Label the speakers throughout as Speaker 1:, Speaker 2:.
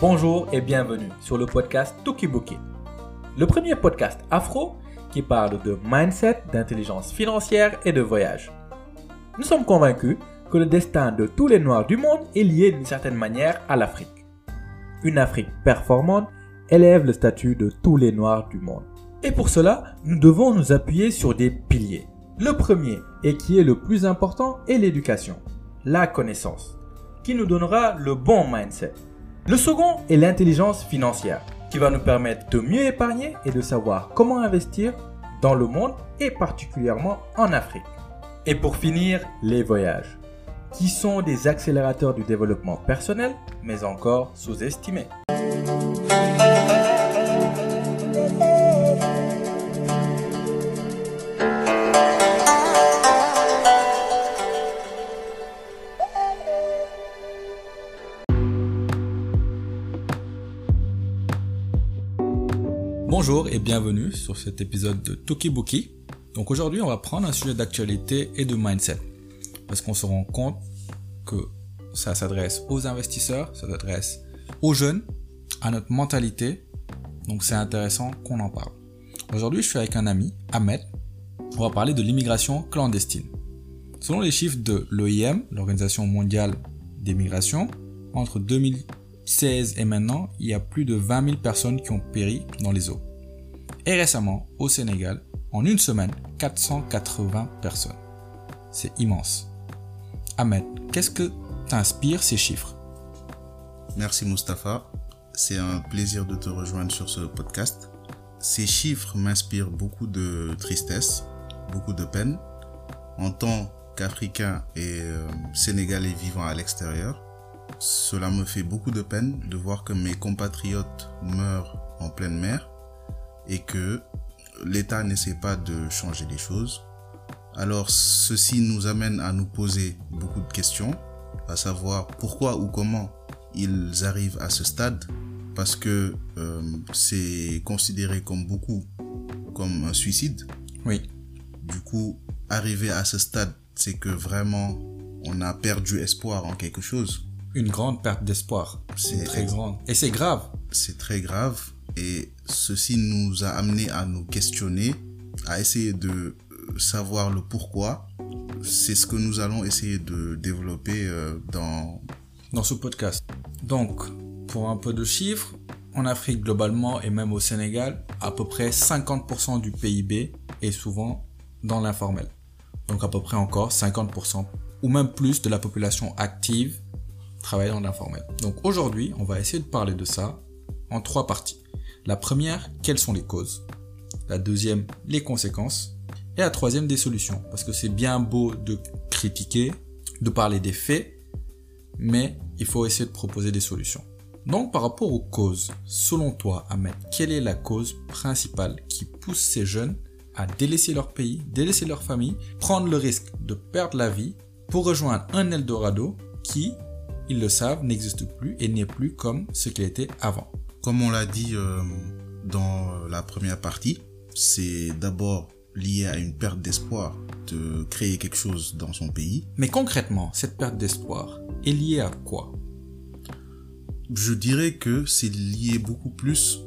Speaker 1: Bonjour et bienvenue sur le podcast Tokibuki, le premier podcast afro qui parle de mindset, d'intelligence financière et de voyage. Nous sommes convaincus que le destin de tous les Noirs du monde est lié d'une certaine manière à l'Afrique. Une Afrique performante élève le statut de tous les Noirs du monde. Et pour cela, nous devons nous appuyer sur des piliers. Le premier, et qui est le plus important, est l'éducation, la connaissance, qui nous donnera le bon mindset. Le second est l'intelligence financière, qui va nous permettre de mieux épargner et de savoir comment investir dans le monde et particulièrement en Afrique. Et pour finir, les voyages, qui sont des accélérateurs du développement personnel, mais encore sous-estimés. Bonjour et bienvenue sur cet épisode de Tokibuki. Donc aujourd'hui, on va prendre un sujet d'actualité et de mindset. Parce qu'on se rend compte que ça s'adresse aux investisseurs, ça s'adresse aux jeunes, à notre mentalité. Donc c'est intéressant qu'on en parle. Aujourd'hui, je suis avec un ami, Ahmed. On va parler de l'immigration clandestine. Selon les chiffres de l'OIM, l'Organisation mondiale des migrations, entre 2016 et maintenant, il y a plus de 20 000 personnes qui ont péri dans les eaux. Et récemment, au Sénégal, en une semaine, 480 personnes. C'est immense. Ahmed, qu'est-ce que t'inspire ces chiffres?
Speaker 2: Merci Mustapha. C'est un plaisir de te rejoindre sur ce podcast. Ces chiffres m'inspirent beaucoup de tristesse, beaucoup de peine. En tant qu'Africain et euh, Sénégalais vivant à l'extérieur, cela me fait beaucoup de peine de voir que mes compatriotes meurent en pleine mer et que l'État n'essaie pas de changer les choses. Alors ceci nous amène à nous poser beaucoup de questions, à savoir pourquoi ou comment ils arrivent à ce stade, parce que euh, c'est considéré comme beaucoup comme un suicide.
Speaker 1: Oui.
Speaker 2: Du coup, arriver à ce stade, c'est que vraiment on a perdu espoir en quelque chose.
Speaker 1: Une grande perte d'espoir. C'est très grande. Et c'est grave.
Speaker 2: C'est très grave. Et ceci nous a amené à nous questionner, à essayer de euh, savoir le pourquoi. C'est ce que nous allons essayer de développer euh, dans...
Speaker 1: Dans ce podcast. Donc, pour un peu de chiffres, en Afrique globalement et même au Sénégal, à peu près 50% du PIB est souvent dans l'informel. Donc à peu près encore 50% ou même plus de la population active travaille dans l'informel. Donc aujourd'hui, on va essayer de parler de ça en trois parties. La première, quelles sont les causes? La deuxième, les conséquences. Et la troisième, des solutions. Parce que c'est bien beau de critiquer, de parler des faits, mais il faut essayer de proposer des solutions. Donc par rapport aux causes, selon toi, Ahmed, quelle est la cause principale qui pousse ces jeunes à délaisser leur pays, délaisser leur famille, prendre le risque de perdre la vie pour rejoindre un Eldorado qui, ils le savent, n'existe plus et n'est plus comme ce qu'il était avant?
Speaker 2: Comme on l'a dit euh, dans la première partie, c'est d'abord lié à une perte d'espoir de créer quelque chose dans son pays.
Speaker 1: Mais concrètement, cette perte d'espoir est liée à quoi?
Speaker 2: Je dirais que c'est lié beaucoup plus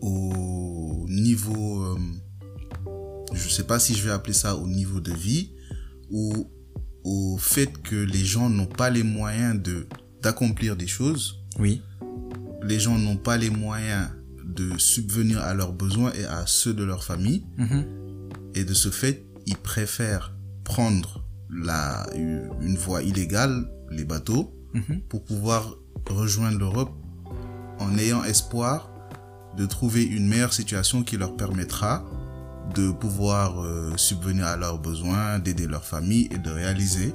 Speaker 2: au niveau, euh, je sais pas si je vais appeler ça au niveau de vie ou au fait que les gens n'ont pas les moyens de d'accomplir des choses.
Speaker 1: Oui
Speaker 2: les gens n'ont pas les moyens de subvenir à leurs besoins et à ceux de leur famille.
Speaker 1: Mhm.
Speaker 2: Et de ce fait, ils préfèrent prendre la, une voie illégale, les bateaux,
Speaker 1: Mhm.
Speaker 2: pour pouvoir rejoindre l'Europe en ayant espoir de trouver une meilleure situation qui leur permettra de pouvoir euh, subvenir à leurs besoins, d'aider leur famille et de réaliser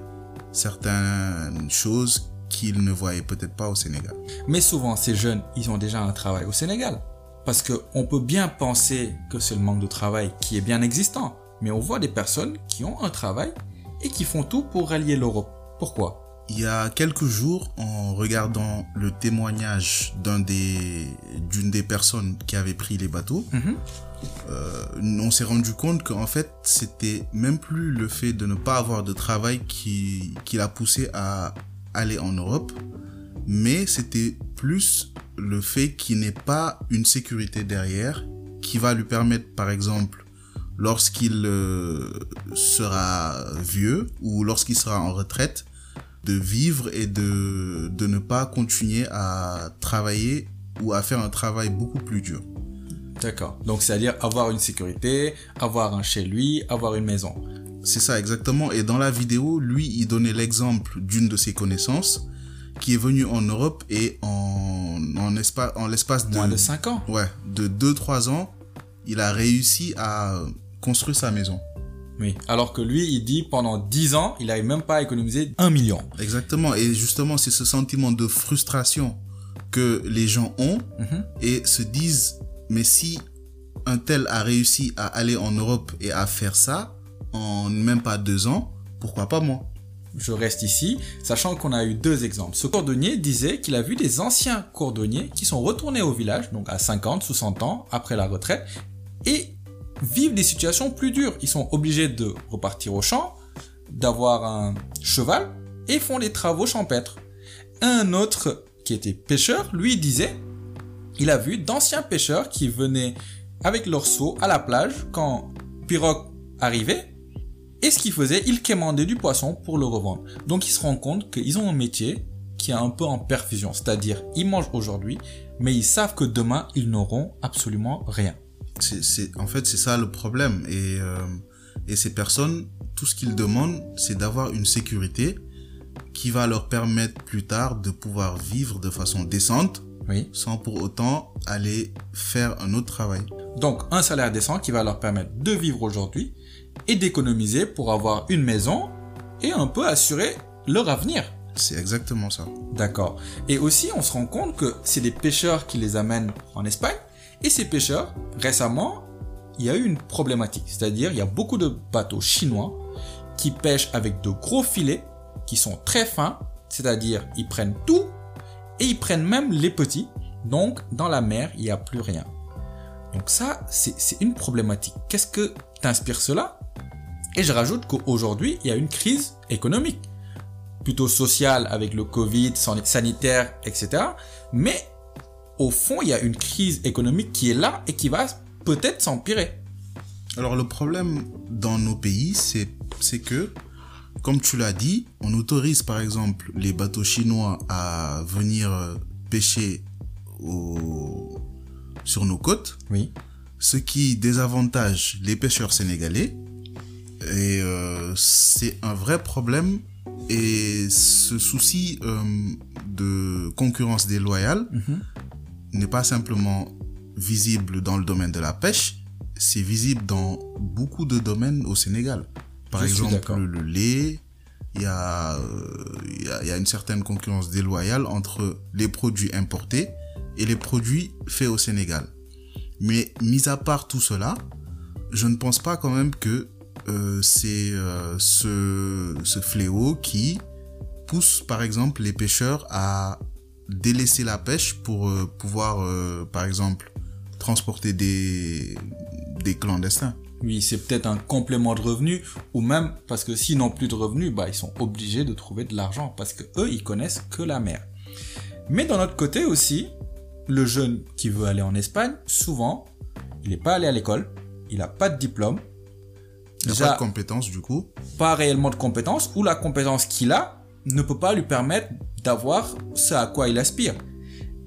Speaker 2: certaines choses qu'ils ne voyaient peut-être pas au Sénégal.
Speaker 1: Mais souvent, ces jeunes, ils ont déjà un travail au Sénégal. Parce que on peut bien penser que c'est le manque de travail qui est bien existant. Mais on voit des personnes qui ont un travail et qui font tout pour rallier l'Europe. Pourquoi?
Speaker 2: Il y a quelques jours, en regardant le témoignage d'un des, d'une des personnes qui avait pris les bateaux,
Speaker 1: Mhm.
Speaker 2: euh, on s'est rendu compte qu'en fait, c'était même plus le fait de ne pas avoir de travail qui, qui l'a poussé à aller en Europe, mais c'était plus le fait qu'il n'ait pas une sécurité derrière qui va lui permettre, par exemple, lorsqu'il euh, sera vieux ou lorsqu'il sera en retraite, de vivre et de, de ne pas continuer à travailler ou à faire un travail beaucoup plus dur.
Speaker 1: D'accord. Donc, c'est-à-dire avoir une sécurité, avoir un chez lui, avoir une maison.
Speaker 2: C'est ça, exactement. Et dans la vidéo, lui, il donnait l'exemple d'une de ses connaissances qui est venue en Europe et en, en, espa en l'espace de...
Speaker 1: Moins de 5 ans.
Speaker 2: Ouais, de 2-3 ans, il a réussi à construire sa maison.
Speaker 1: Oui. Alors que lui, il dit pendant 10 ans, il n'arrive même pas à économiser 1 million.
Speaker 2: Exactement. Et justement, c'est ce sentiment de frustration que les gens ont
Speaker 1: Mhm.
Speaker 2: et se disent, mais si un tel a réussi à aller en Europe et à faire ça en même pas deux ans, pourquoi pas moi?
Speaker 1: Je reste ici, sachant qu'on a eu deux exemples. Ce cordonnier disait qu'il a vu des anciens cordonniers qui sont retournés au village, donc à 50, 60 ans, après la retraite, et vivent des situations plus dures. Ils sont obligés de repartir au champ, d'avoir un cheval, et font les travaux champêtres. Un autre qui était pêcheur, lui disait, il a vu d'anciens pêcheurs qui venaient avec leur seau à la plage quand pirogue arrivait, et ce qu'ils faisaient, ils quémandaient du poisson pour le revendre. Donc ils se rendent compte qu'ils ont un métier qui est un peu en perfusion, c'est-à-dire ils mangent aujourd'hui, mais ils savent que demain ils n'auront absolument rien.
Speaker 2: c'est, en fait, c'est ça le problème. Et, euh, et ces personnes, tout ce qu'ils demandent, c'est d'avoir une sécurité qui va leur permettre plus tard de pouvoir vivre de façon décente
Speaker 1: Oui.
Speaker 2: sans pour autant aller faire un autre travail.
Speaker 1: Donc un salaire décent qui va leur permettre de vivre aujourd'hui et d'économiser pour avoir une maison et un peu assurer leur avenir.
Speaker 2: C'est exactement ça.
Speaker 1: D'accord. Et aussi, on se rend compte que c'est des pêcheurs qui les amènent en Espagne. Et ces pêcheurs, récemment, il y a eu une problématique. C'est-à-dire, il y a beaucoup de bateaux chinois qui pêchent avec de gros filets qui sont très fins. C'est-à-dire, ils prennent tout et ils prennent même les petits. Donc, dans la mer, il n'y a plus rien. Donc ça, c'est une problématique. Qu'est-ce que t'inspire cela Et je rajoute qu'aujourd'hui, il y a une crise économique plutôt sociale avec le Covid, san- sanitaire, etc. Mais au fond, il y a une crise économique qui est là et qui va peut-être s'empirer.
Speaker 2: Alors le problème dans nos pays, c'est que, comme tu l'as dit, on autorise par exemple les bateaux chinois à venir pêcher au- sur nos côtes,
Speaker 1: Oui.
Speaker 2: Ce qui désavantage les pêcheurs sénégalais. Et euh, c'est un vrai problème. Et ce souci euh, de concurrence déloyale n'est pas simplement visible dans le domaine de la pêche, c'est visible dans beaucoup de domaines au Sénégal. Par
Speaker 1: Je
Speaker 2: exemple, le, lait, il y, a, euh, il, y a, il y a une certaine concurrence déloyale entre les produits importés et les produits faits au Sénégal. Mais mis à part tout cela, je ne pense pas quand même que euh, c'est euh, ce, fléau qui pousse par exemple les pêcheurs à délaisser la pêche pour euh, pouvoir par exemple transporter des, des clandestins.
Speaker 1: Oui, c'est peut-être un complément de revenu ou même parce que s'ils n'ont plus de revenus, bah, ils sont obligés de trouver de l'argent parce que eux, ils connaissent que la mer. Mais d'un autre côté aussi, le jeune qui veut aller en Espagne, souvent, il n'est pas allé à l'école, il n'a pas de diplôme,
Speaker 2: Il n'y a
Speaker 1: Déjà-
Speaker 2: pas de compétences du coup.
Speaker 1: pas réellement de compétences ou la compétence qu'il a ne peut pas lui permettre d'avoir ce à quoi il aspire.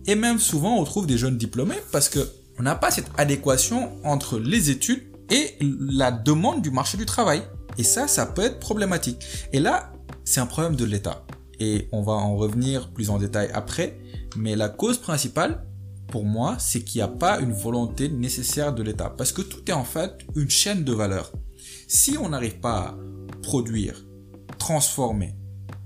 Speaker 1: Et même souvent on trouve des jeunes diplômés parce que on n'a pas cette adéquation entre les études et la demande du marché du travail. Et ça, ça peut être problématique. Et là, c'est un problème de l'État. Et on va en revenir plus en détail après. Mais la cause principale, pour moi, c'est qu'il n'y a pas une volonté nécessaire de l'État. Parce que tout est en fait une chaîne de valeur. Si on n'arrive pas à produire, transformer,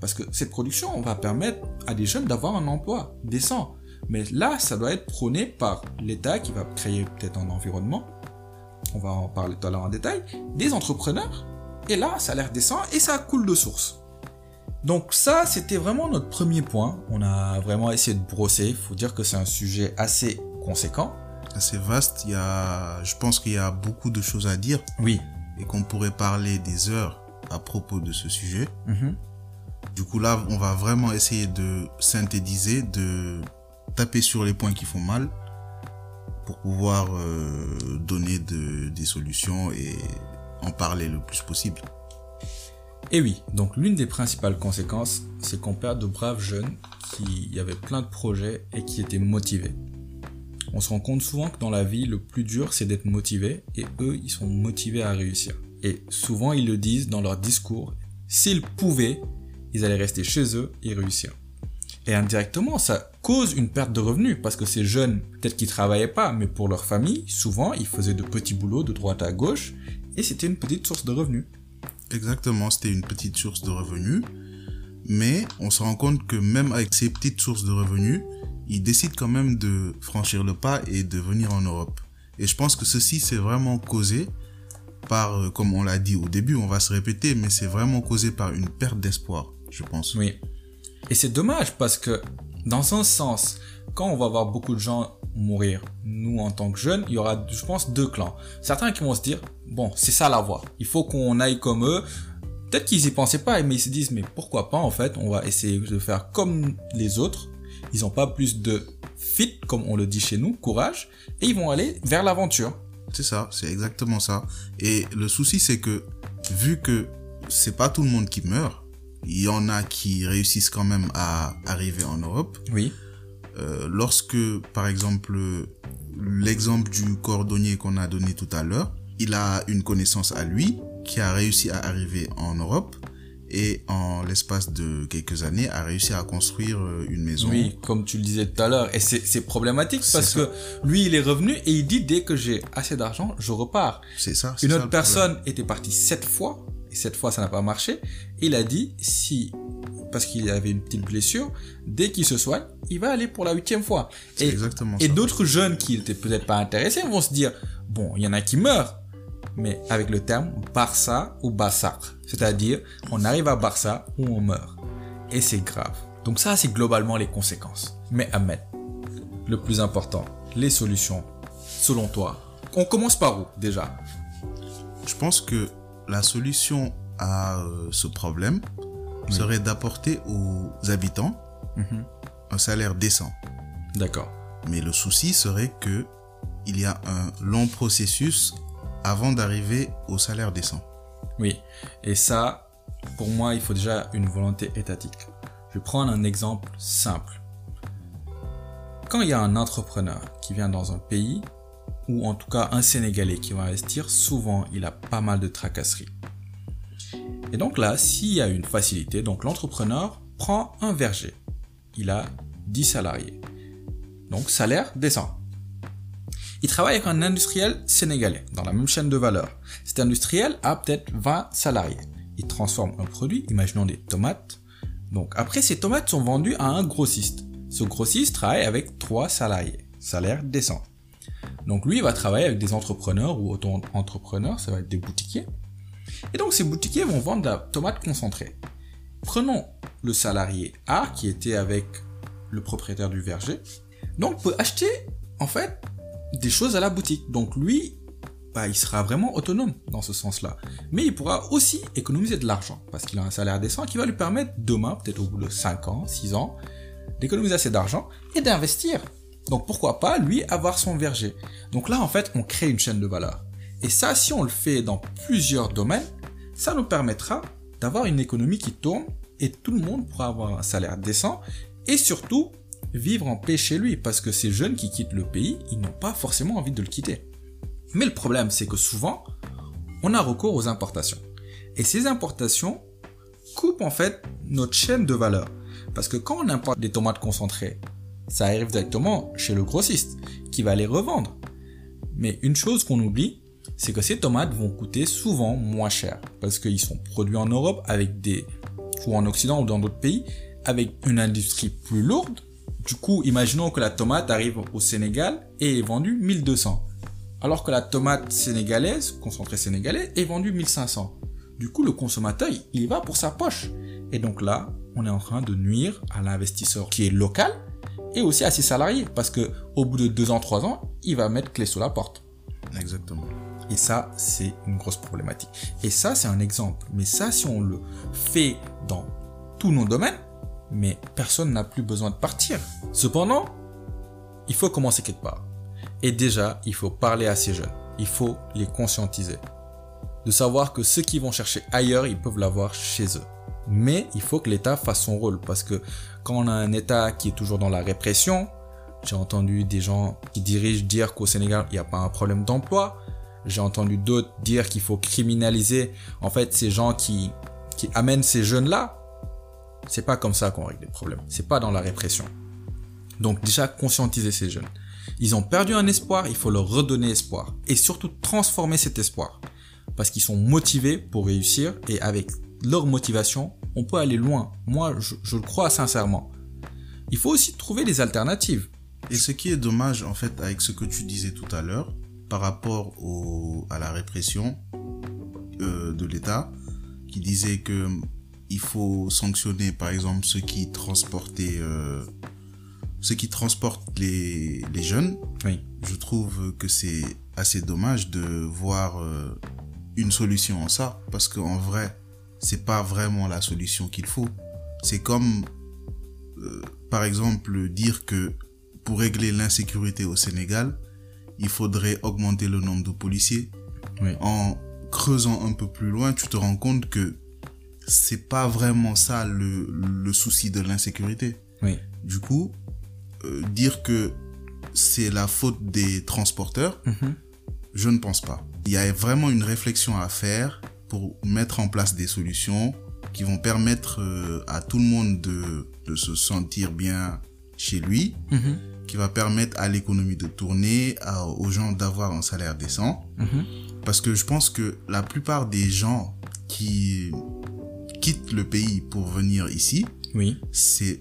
Speaker 1: parce que cette production va permettre à des jeunes d'avoir un emploi décent. Mais là, ça doit être prôné par l'État qui va créer peut-être un environnement. On va en parler tout à l'heure en détail. Des entrepreneurs. Et là, ça a l'air décent et ça coule de source. Donc ça, c'était vraiment notre premier point. On a vraiment essayé de brosser. Il faut dire que c'est un sujet assez conséquent.
Speaker 2: Assez vaste. Il y a, je pense qu'il y a beaucoup de choses à dire
Speaker 1: Oui.
Speaker 2: et qu'on pourrait parler des heures à propos de ce sujet.
Speaker 1: Mhm.
Speaker 2: Du coup là, on va vraiment essayer de synthétiser, de taper sur les points qui font mal pour pouvoir euh, donner de, des solutions et en parler le plus possible.
Speaker 1: Et oui, donc l'une des principales conséquences, c'est qu'on perd de braves jeunes qui avaient plein de projets et qui étaient motivés. On se rend compte souvent que dans la vie, le plus dur, c'est d'être motivé, et eux, ils sont motivés à réussir. Et souvent, ils le disent dans leur discours, s'ils pouvaient, ils allaient rester chez eux et réussir. Et indirectement, ça cause une perte de revenus, parce que ces jeunes, peut-être qu'ils travaillaient pas, mais pour leur famille, souvent, ils faisaient de petits boulots de droite à gauche, et c'était une petite source de revenus.
Speaker 2: Exactement, c'était une petite source de revenus. Mais on se rend compte que même avec ces petites sources de revenus, ils décident quand même de franchir le pas et de venir en Europe. Et je pense que ceci, c'est vraiment causé par, euh, comme on l'a dit au début, on va se répéter, mais c'est vraiment causé par une perte d'espoir, je pense.
Speaker 1: Oui. Et c'est dommage parce que, dans un sens, quand on va voir beaucoup de gens mourir, nous en tant que jeunes, il y aura, je pense, deux clans. Certains qui vont se dire, bon, c'est ça la voie. Il faut qu'on aille comme eux. Peut-être qu'ils y pensaient pas, mais ils se disent, mais pourquoi pas, en fait, on va essayer de faire comme les autres. Ils n'ont pas plus de fit, comme on le dit chez nous, courage, et ils vont aller vers l'aventure.
Speaker 2: C'est ça, c'est exactement ça. Et le souci, c'est que, vu que c'est pas tout le monde qui meurt, il y en a qui réussissent quand même à arriver en Europe.
Speaker 1: Oui.
Speaker 2: Euh, lorsque, par exemple, l'exemple du cordonnier qu'on a donné tout à l'heure, il a une connaissance à lui qui a réussi à arriver en Europe et en l'espace de quelques années a réussi à construire euh, une maison.
Speaker 1: Oui, comme tu le disais tout à l'heure. Et c'est problématique parce que lui, il est revenu et il dit dès que j'ai assez d'argent, je repars.
Speaker 2: C'est ça.
Speaker 1: Une autre personne était partie sept fois cette fois, ça n'a pas marché. il a dit si parce qu'il avait une petite blessure, dès qu'il se soigne, il va aller pour la huitième fois.
Speaker 2: Et, exactement
Speaker 1: et d'autres jeunes qui étaient peut-être pas intéressés vont se dire, bon, il y en a qui meurent, mais avec le terme Barça ou Bassar. C'est-à-dire, on arrive à Barça ou on meurt. Et c'est grave. Donc ça, c'est globalement les conséquences. Mais Ahmed, le plus important, les solutions, selon toi. On commence par où déjà?
Speaker 2: Je pense que la solution à euh, ce problème serait d'apporter aux habitants
Speaker 1: mhm.
Speaker 2: un salaire décent.
Speaker 1: D'accord.
Speaker 2: Mais le souci serait que il y a un long processus avant d'arriver au salaire décent.
Speaker 1: Oui, et ça, pour moi, il faut déjà une volonté étatique. Je vais prendre un exemple simple. Quand il y a un entrepreneur qui vient dans un pays, ou en tout cas un Sénégalais qui va investir, souvent il a pas mal de tracasseries. Et donc là, s'il y a une facilité, donc l'entrepreneur prend un verger. Il a 10 salariés. Donc salaire décent. Il travaille avec un industriel sénégalais dans la même chaîne de valeur. Cet industriel a peut-être 20 salariés. Il transforme un produit, imaginons des tomates. Donc après, ces tomates sont vendues à un grossiste. Ce grossiste travaille avec 3 salariés. Salaire décent. Donc lui, il va travailler avec des entrepreneurs ou auto-entrepreneurs, ça va être des boutiquiers. Et donc ces boutiquiers vont vendre de la tomate concentrée. Prenons le salarié A qui était avec le propriétaire du verger. Donc peut acheter en fait des choses à la boutique. Donc lui, bah, il sera vraiment autonome dans ce sens-là. Mais il pourra aussi économiser de l'argent parce qu'il a un salaire décent qui va lui permettre demain, peut-être au bout de 5 ans, 6 ans, d'économiser assez d'argent et d'investir. Donc pourquoi pas lui avoir son verger? Donc là en fait on crée une chaîne de valeur. Et ça si on le fait dans plusieurs domaines, ça nous permettra d'avoir une économie qui tourne et tout le monde pourra avoir un salaire décent et surtout vivre en paix chez lui parce que ces jeunes qui quittent le pays, ils n'ont pas forcément envie de le quitter. Mais le problème, c'est que souvent, on a recours aux importations. Et ces importations coupent en fait notre chaîne de valeur. Parce que quand on importe des tomates concentrées, ça arrive directement chez le grossiste qui va les revendre. Mais une chose qu'on oublie, c'est que ces tomates vont coûter souvent moins cher parce qu'ils sont produits en Europe avec des ou en Occident ou dans d'autres pays avec une industrie plus lourde du coup, imaginons que la tomate arrive au Sénégal et est vendue 1200. Alors que la tomate sénégalaise, concentrée sénégalaise, est vendue 1500. Du coup, le consommateur, il y va pour sa poche. Et donc là, on est en train de nuire à l'investisseur qui est local et aussi à ses salariés parce que au bout de deux ans, trois ans, il va mettre clé sous la porte.
Speaker 2: Exactement.
Speaker 1: Et ça, c'est une grosse problématique. Et ça, c'est un exemple. Mais ça, si on le fait dans tous nos domaines, mais personne n'a plus besoin de partir. Cependant, il faut commencer quelque part. Et déjà, il faut parler à ces jeunes. Il faut les conscientiser. De savoir que ceux qui vont chercher ailleurs, ils peuvent l'avoir chez eux. Mais il faut que l'État fasse son rôle parce que quand on a un État qui est toujours dans la répression, j'ai entendu des gens qui dirigent dire qu'au Sénégal, il n'y a pas un problème d'emploi. J'ai entendu d'autres dire qu'il faut criminaliser en fait ces gens qui qui amènent ces jeunes-là. C'est pas comme ça qu'on règle les problèmes. C'est pas dans la répression. Donc déjà conscientiser ces jeunes. Ils ont perdu un espoir, il faut leur redonner espoir et surtout transformer cet espoir parce qu'ils sont motivés pour réussir et avec leur motivation, on peut aller loin. Moi, je, je le crois sincèrement. Il faut aussi trouver des alternatives.
Speaker 2: Et ce qui est dommage, en fait, avec ce que tu disais tout à l'heure, par rapport au, à la répression euh, de l'État, qui disait que il faut sanctionner, par exemple, ceux qui transportaient, euh, ceux qui transportent les, les jeunes.
Speaker 1: Oui.
Speaker 2: Je trouve que c'est assez dommage de voir euh, une solution en ça, parce qu'en vrai, c'est pas vraiment la solution qu'il faut. C'est comme, euh, par exemple, dire que pour régler l'insécurité au Sénégal, il faudrait augmenter le nombre de policiers.
Speaker 1: Oui.
Speaker 2: En creusant un peu plus loin, tu te rends compte que c'est pas vraiment ça le, le souci de l'insécurité.
Speaker 1: Oui.
Speaker 2: Du coup, euh, dire que c'est la faute des transporteurs,
Speaker 1: Mhm.
Speaker 2: je ne pense pas. Il y a vraiment une réflexion à faire pour mettre en place des solutions qui vont permettre euh, à tout le monde de, de se sentir bien chez lui,
Speaker 1: Mhm.
Speaker 2: qui va permettre à l'économie de tourner, à- aux gens d'avoir un salaire décent.
Speaker 1: Mhm.
Speaker 2: Parce que je pense que la plupart des gens qui quittent le pays pour venir ici,
Speaker 1: Oui.
Speaker 2: c'est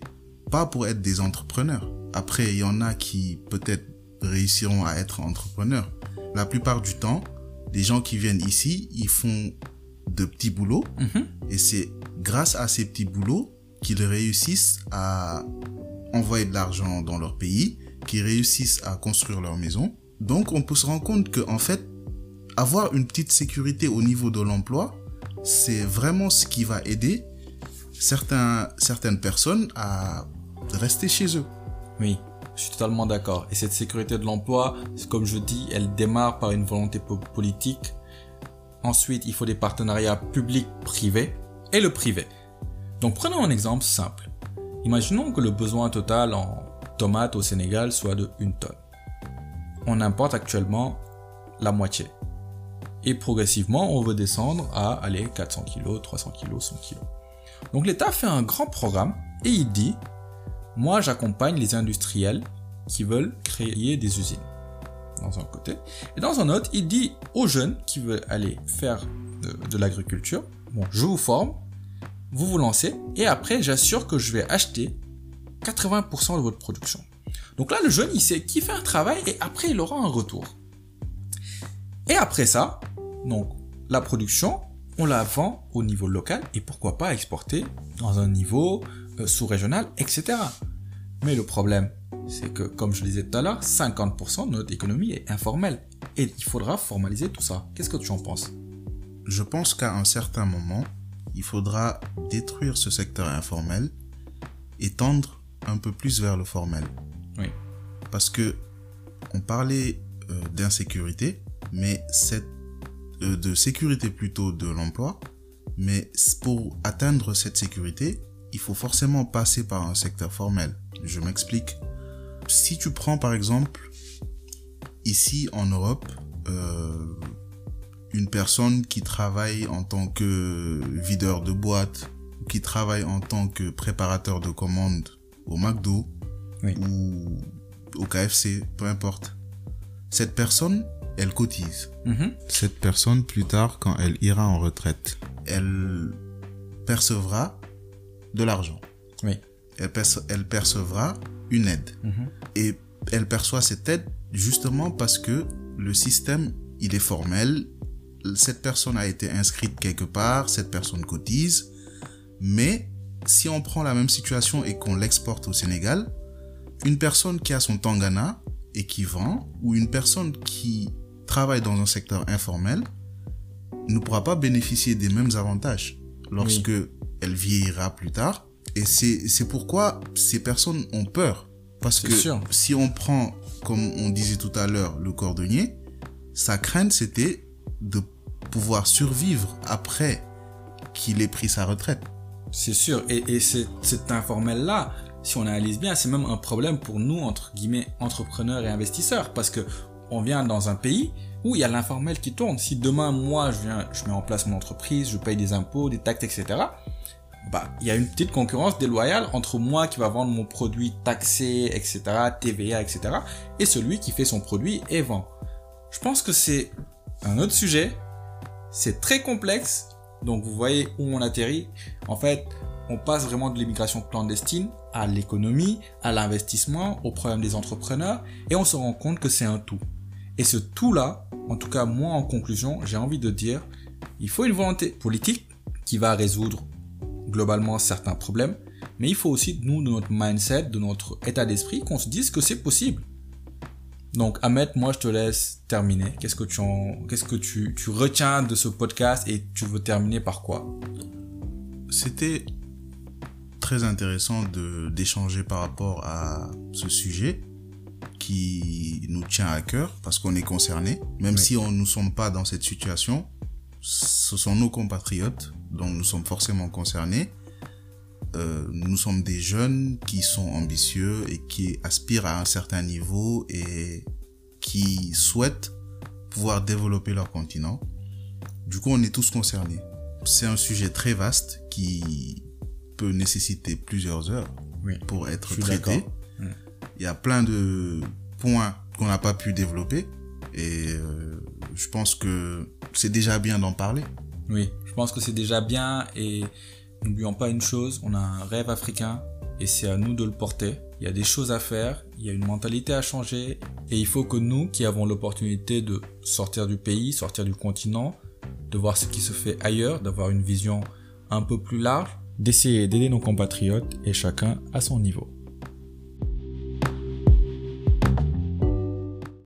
Speaker 2: pas pour être des entrepreneurs. Après, il y en a qui peut-être réussiront à être entrepreneurs. La plupart du temps, les gens qui viennent ici, ils font de petits boulots
Speaker 1: Mhm.
Speaker 2: et c'est grâce à ces petits boulots qu'ils réussissent à envoyer de l'argent dans leur pays, qu'ils réussissent à construire leur maison. Donc, on peut se rendre compte que, en fait, avoir une petite sécurité au niveau de l'emploi, c'est vraiment ce qui va aider certains, certaines personnes à rester chez eux.
Speaker 1: Oui, je suis totalement d'accord. Et cette sécurité de l'emploi, comme je dis, elle démarre par une volonté po- politique. Ensuite, il faut des partenariats publics-privés et le privé. Donc prenons un exemple simple. Imaginons que le besoin total en tomates au Sénégal soit de 1 tonne. On importe actuellement la moitié. Et progressivement, on veut descendre à aller 400 kg, 300 kg, 100 kg. Donc l'État fait un grand programme et il dit moi, j'accompagne les industriels qui veulent créer des usines. Dans un côté. Et dans un autre, il dit aux jeunes qui veulent aller faire de, l'agriculture, bon, je vous forme, vous vous lancez, et après, j'assure que je vais acheter 80% de votre production. Donc là, le jeune, il sait qu'il fait un travail et après, il aura un retour. Et après ça, donc, la production, on la vend au niveau local et pourquoi pas exporter dans un niveau euh, sous-régional, etc. Mais le problème, c'est que, comme je le disais tout à l'heure, 50% de notre économie est informelle. Et il faudra formaliser tout ça. Qu'est-ce que tu en penses?
Speaker 2: Je pense qu'à un certain moment, il faudra détruire ce secteur informel et tendre un peu plus vers le formel.
Speaker 1: Oui.
Speaker 2: Parce que on parlait euh, d'insécurité, mais cette euh, de sécurité plutôt de l'emploi, mais pour atteindre cette sécurité, il faut forcément passer par un secteur formel. Je m'explique. Si tu prends par exemple ici en Europe euh, une personne qui travaille en tant que videur de boîte, ou qui travaille en tant que préparateur de commandes au McDo
Speaker 1: Oui.
Speaker 2: ou au KFC, peu importe. Cette personne, elle cotise.
Speaker 1: Mhm.
Speaker 2: Cette personne, plus tard, quand elle ira en retraite, elle percevra de l'argent.
Speaker 1: Oui.
Speaker 2: Elle, perce- elle percevra une aide.
Speaker 1: Mhm.
Speaker 2: Et elle perçoit cette aide justement parce que le système, il est formel. Cette personne a été inscrite quelque part, cette personne cotise. Mais si on prend la même situation et qu'on l'exporte au Sénégal, une personne qui a son tangana et qui vend, ou une personne qui travaille dans un secteur informel, ne pourra pas bénéficier des mêmes avantages lorsque elle vieillira plus tard. Et c'est pourquoi ces personnes ont peur Parce que
Speaker 1: sûr.
Speaker 2: si on prend, comme on disait tout à l'heure, le cordonnier, sa crainte c'était de pouvoir survivre après qu'il ait pris sa retraite.
Speaker 1: C'est sûr. Et, et cet informel-là, si on analyse bien, c'est même un problème pour nous, entre guillemets, entrepreneurs et investisseurs. Parce que on vient dans un pays où il y a l'informel qui tourne. Si demain, moi, je viens, je mets en place mon entreprise, je paye des impôts, des taxes, etc., bah, il y a une petite concurrence déloyale entre moi qui va vendre mon produit taxé, etc., TVA, etc., et celui qui fait son produit et vend. Je pense que c'est un autre sujet. C'est très complexe. Donc, vous voyez où on atterrit. En fait, on passe vraiment de l'immigration clandestine à l'économie, à l'investissement, au problème des entrepreneurs, et on se rend compte que c'est un tout. Et ce tout-là, en tout cas moi en conclusion, j'ai envie de dire, il faut une volonté politique qui va résoudre globalement certains problèmes, mais il faut aussi, nous, de notre mindset, de notre état d'esprit, qu'on se dise que c'est possible. Donc, Ahmed, moi, je te laisse terminer. Qu'est-ce que tu en, qu'est-ce que tu, tu retiens de ce podcast et tu veux terminer par quoi?
Speaker 2: C'était très intéressant de d'échanger par rapport à ce sujet qui nous tient à cœur parce qu'on est concerné, même
Speaker 1: Oui.
Speaker 2: si on ne sommes pas dans cette situation. Ce sont nos compatriotes, donc nous sommes forcément concernés. Euh, nous sommes des jeunes qui sont ambitieux et qui aspirent à un certain niveau et qui souhaitent pouvoir développer leur continent. Du coup, on est tous concernés. C'est un sujet très vaste qui peut nécessiter plusieurs heures
Speaker 1: Oui.
Speaker 2: pour être traité. Il y a plein de points qu'on n'a pas pu développer et euh, je pense que c'est déjà bien d'en parler.
Speaker 1: Oui, je pense que c'est déjà bien et n'oublions pas une chose, on a un rêve africain et c'est à nous de le porter. Il y a des choses à faire, il y a une mentalité à changer et il faut que nous qui avons l'opportunité de sortir du pays, sortir du continent, de voir ce qui se fait ailleurs, d'avoir une vision un peu plus large, d'essayer d'aider nos compatriotes et chacun à son niveau.